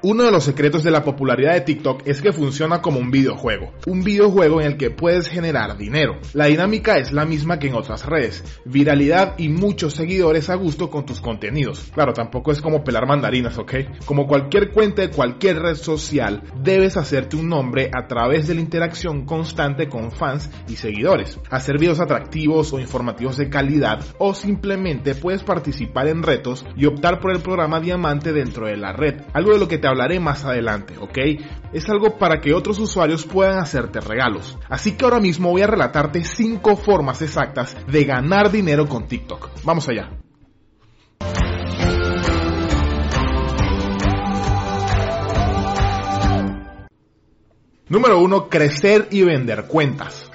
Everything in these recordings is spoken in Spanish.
Uno de los secretos de la popularidad de TikTok es que funciona como un videojuego, un videojuego en el que puedes generar dinero. La dinámica es la misma que en otras redes, viralidad y muchos seguidores a gusto con tus contenidos. Claro, tampoco es como pelar mandarinas, ¿ok? Como cualquier cuenta de cualquier red social, debes hacerte un nombre a través de la interacción constante con fans y seguidores, hacer videos atractivos o informativos de calidad o simplemente puedes participar en retos y optar por el programa diamante dentro de la red, algo de lo que te hablaré más adelante, ¿ok? Es algo para que otros usuarios puedan hacerte regalos. Así que ahora mismo voy a relatarte 5 formas exactas de ganar dinero con TikTok. Vamos allá. Número 1. Crecer y vender cuentas.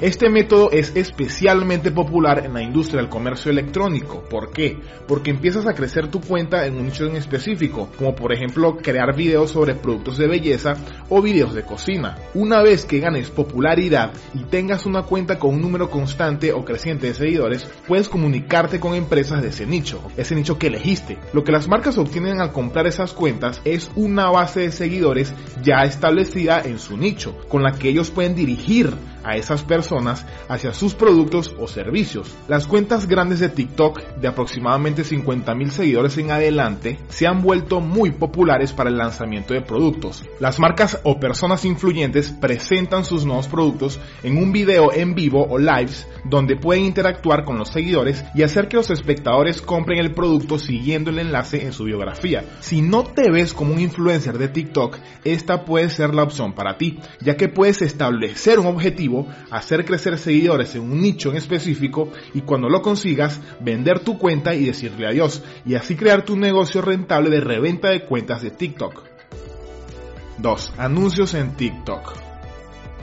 Este método es especialmente popular en la industria del comercio electrónico. ¿Por qué? Porque empiezas a crecer tu cuenta en un nicho en específico, como por ejemplo crear videos sobre productos de belleza o videos de cocina. Una vez que ganes popularidad y tengas una cuenta con un número constante o creciente de seguidores, puedes comunicarte con empresas de ese nicho, ese nicho que elegiste. Lo que las marcas obtienen al comprar esas cuentas es una base de seguidores ya establecida en su nicho, con la que ellos pueden dirigir a esas personas hacia sus productos o servicios. Las cuentas grandes de TikTok de aproximadamente 50 mil seguidores en adelante se han vuelto muy populares para el lanzamiento de productos. Las marcas o personas influyentes presentan sus nuevos productos en un video en vivo o lives donde pueden interactuar con los seguidores y hacer que los espectadores compren el producto siguiendo el enlace en su biografía. Si no te ves como un influencer de TikTok, esta puede ser la opción para ti, ya que puedes establecer un objetivo crecer seguidores en un nicho en específico y cuando lo consigas, vender tu cuenta y decirle adiós y así crear tu negocio rentable de reventa de cuentas de TikTok. 2. Anuncios en TikTok.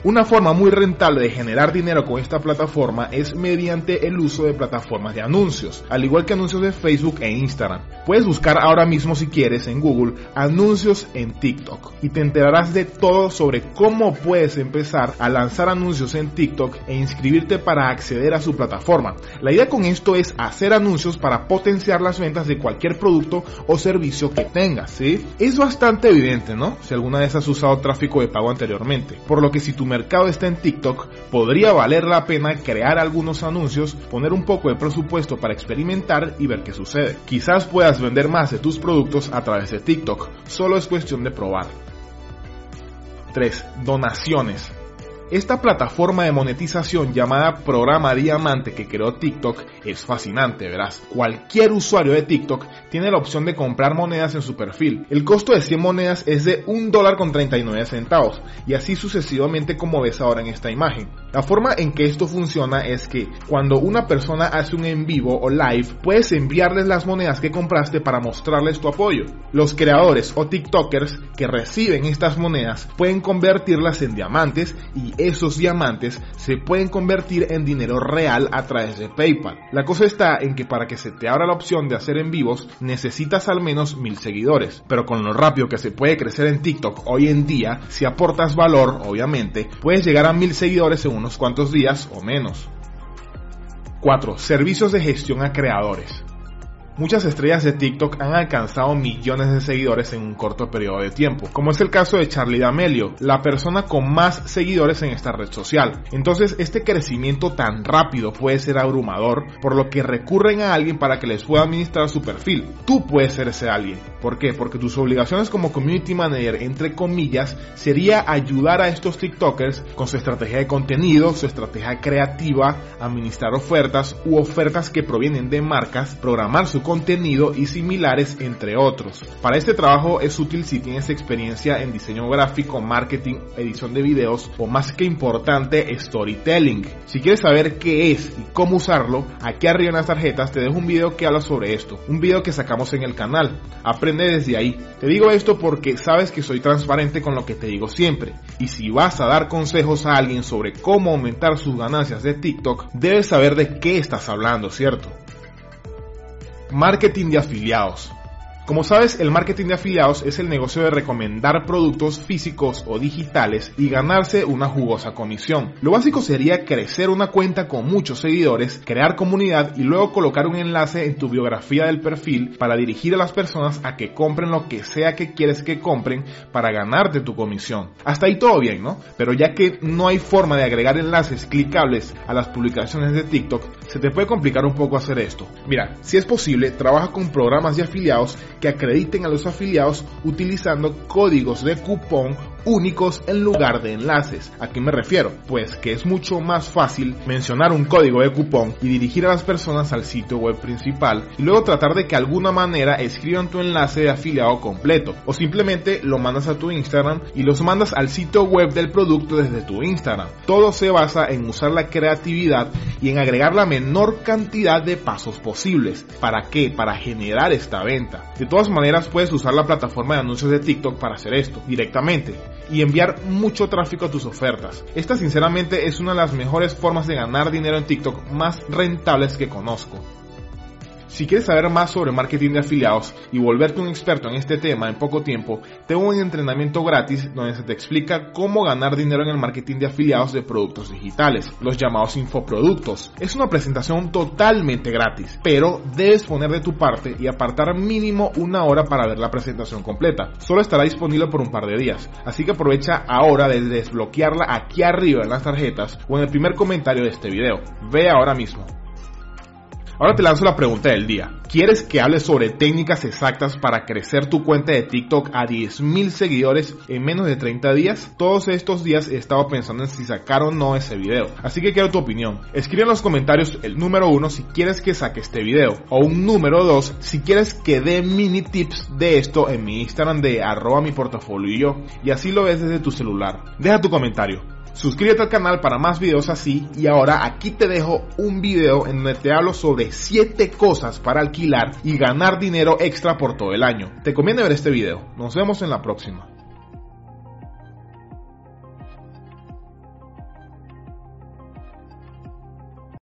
Una forma muy rentable de generar dinero con esta plataforma es mediante el uso de plataformas de anuncios, al igual que anuncios de Facebook e Instagram. Puedes buscar ahora mismo si quieres en Google anuncios en TikTok y te enterarás de todo sobre cómo puedes empezar a lanzar anuncios en TikTok e inscribirte para acceder a su plataforma. La idea con esto es hacer anuncios para potenciar las ventas de cualquier producto o servicio que tengas, ¿sí? Es bastante evidente, ¿no? Si alguna vez has usado tráfico de pago anteriormente. Por lo que si tu mercado está en TikTok, podría valer la pena crear algunos anuncios, poner un poco de presupuesto para experimentar y ver qué sucede. Quizás puedas vender más de tus productos a través de TikTok, solo es cuestión de probar. 3. Donaciones. Esta plataforma de monetización llamada Programa Diamante que creó TikTok es fascinante, verás. Cualquier usuario de TikTok tiene la opción de comprar monedas en su perfil. El costo de 100 monedas es de 1 dólar con 39 centavos y así sucesivamente como ves ahora en esta imagen. La forma en que esto funciona es que cuando una persona hace un en vivo o live, puedes enviarles las monedas que compraste para mostrarles tu apoyo. Los creadores o TikTokers que reciben estas monedas pueden convertirlas en diamantes y esos diamantes se pueden convertir en dinero real a través de PayPal. La cosa está en que para que se te abra la opción de hacer en vivos necesitas al menos mil seguidores, pero con lo rápido que se puede crecer en TikTok hoy en día, si aportas valor, obviamente, puedes llegar a mil seguidores en unos cuantos días o menos. 4. Servicios de gestión a creadores. Muchas estrellas de TikTok han alcanzado millones de seguidores en un corto periodo de tiempo, como es el caso de Charlie D'Amelio, la persona con más seguidores en esta red social. Entonces, este crecimiento tan rápido puede ser abrumador, por lo que recurren a alguien para que les pueda administrar su perfil. Tú puedes ser ese alguien. ¿Por qué? Porque tus obligaciones como community manager, entre comillas, sería ayudar a estos TikTokers con su estrategia de contenido, su estrategia creativa, administrar ofertas u ofertas que provienen de marcas, programar su contenido y similares entre otros. Para este trabajo es útil si tienes experiencia en diseño gráfico, marketing, edición de videos o más que importante storytelling. Si quieres saber qué es y cómo usarlo, aquí arriba en las tarjetas te dejo un video que habla sobre esto, un video que sacamos en el canal. Aprende desde ahí. Te digo esto porque sabes que soy transparente con lo que te digo siempre. Y si vas a dar consejos a alguien sobre cómo aumentar sus ganancias de TikTok, debes saber de qué estás hablando, ¿cierto? Marketing de afiliados. Como sabes, el marketing de afiliados es el negocio de recomendar productos físicos o digitales y ganarse una jugosa comisión. Lo básico sería crecer una cuenta con muchos seguidores, crear comunidad y luego colocar un enlace en tu biografía del perfil para dirigir a las personas a que compren lo que sea que quieres que compren para ganarte tu comisión. Hasta ahí todo bien, ¿no? Pero ya que no hay forma de agregar enlaces clicables a las publicaciones de TikTok, se te puede complicar un poco hacer esto. Mira, si es posible, trabaja con programas de afiliados que acrediten a los afiliados utilizando códigos de cupón únicos en lugar de enlaces. ¿A qué me refiero? Pues que es mucho más fácil mencionar un código de cupón y dirigir a las personas al sitio web principal y luego tratar de que de alguna manera escriban tu enlace de afiliado completo o simplemente lo mandas a tu Instagram y los mandas al sitio web del producto desde tu Instagram. Todo se basa en usar la creatividad y en agregar la menor cantidad de pasos posibles. ¿Para qué? Para generar esta venta. De todas maneras puedes usar la plataforma de anuncios de TikTok para hacer esto directamente y enviar mucho tráfico a tus ofertas. Esta sinceramente es una de las mejores formas de ganar dinero en TikTok más rentables que conozco. Si quieres saber más sobre marketing de afiliados y volverte un experto en este tema en poco tiempo, tengo un entrenamiento gratis donde se te explica cómo ganar dinero en el marketing de afiliados de productos digitales, los llamados infoproductos. Es una presentación totalmente gratis, pero debes poner de tu parte y apartar mínimo una hora para ver la presentación completa. Solo estará disponible por un par de días, así que aprovecha ahora de desbloquearla aquí arriba en las tarjetas o en el primer comentario de este video. Ve ahora mismo. Ahora te lanzo la pregunta del día. ¿Quieres que hable sobre técnicas exactas para crecer tu cuenta de TikTok a 10.000 seguidores en menos de 30 días? Todos estos días he estado pensando en si sacar o no ese video, así que quiero tu opinión. Escribe en los comentarios el número 1 si quieres que saque este video, o un número 2 si quieres que dé mini tips de esto en mi Instagram de arroba mi portafolio y yo, y así lo ves desde tu celular. Deja tu comentario. Suscríbete al canal para más videos así y ahora aquí te dejo un video en donde te hablo sobre 7 cosas para alquilar y ganar dinero extra por todo el año. Te conviene ver este video. Nos vemos en la próxima.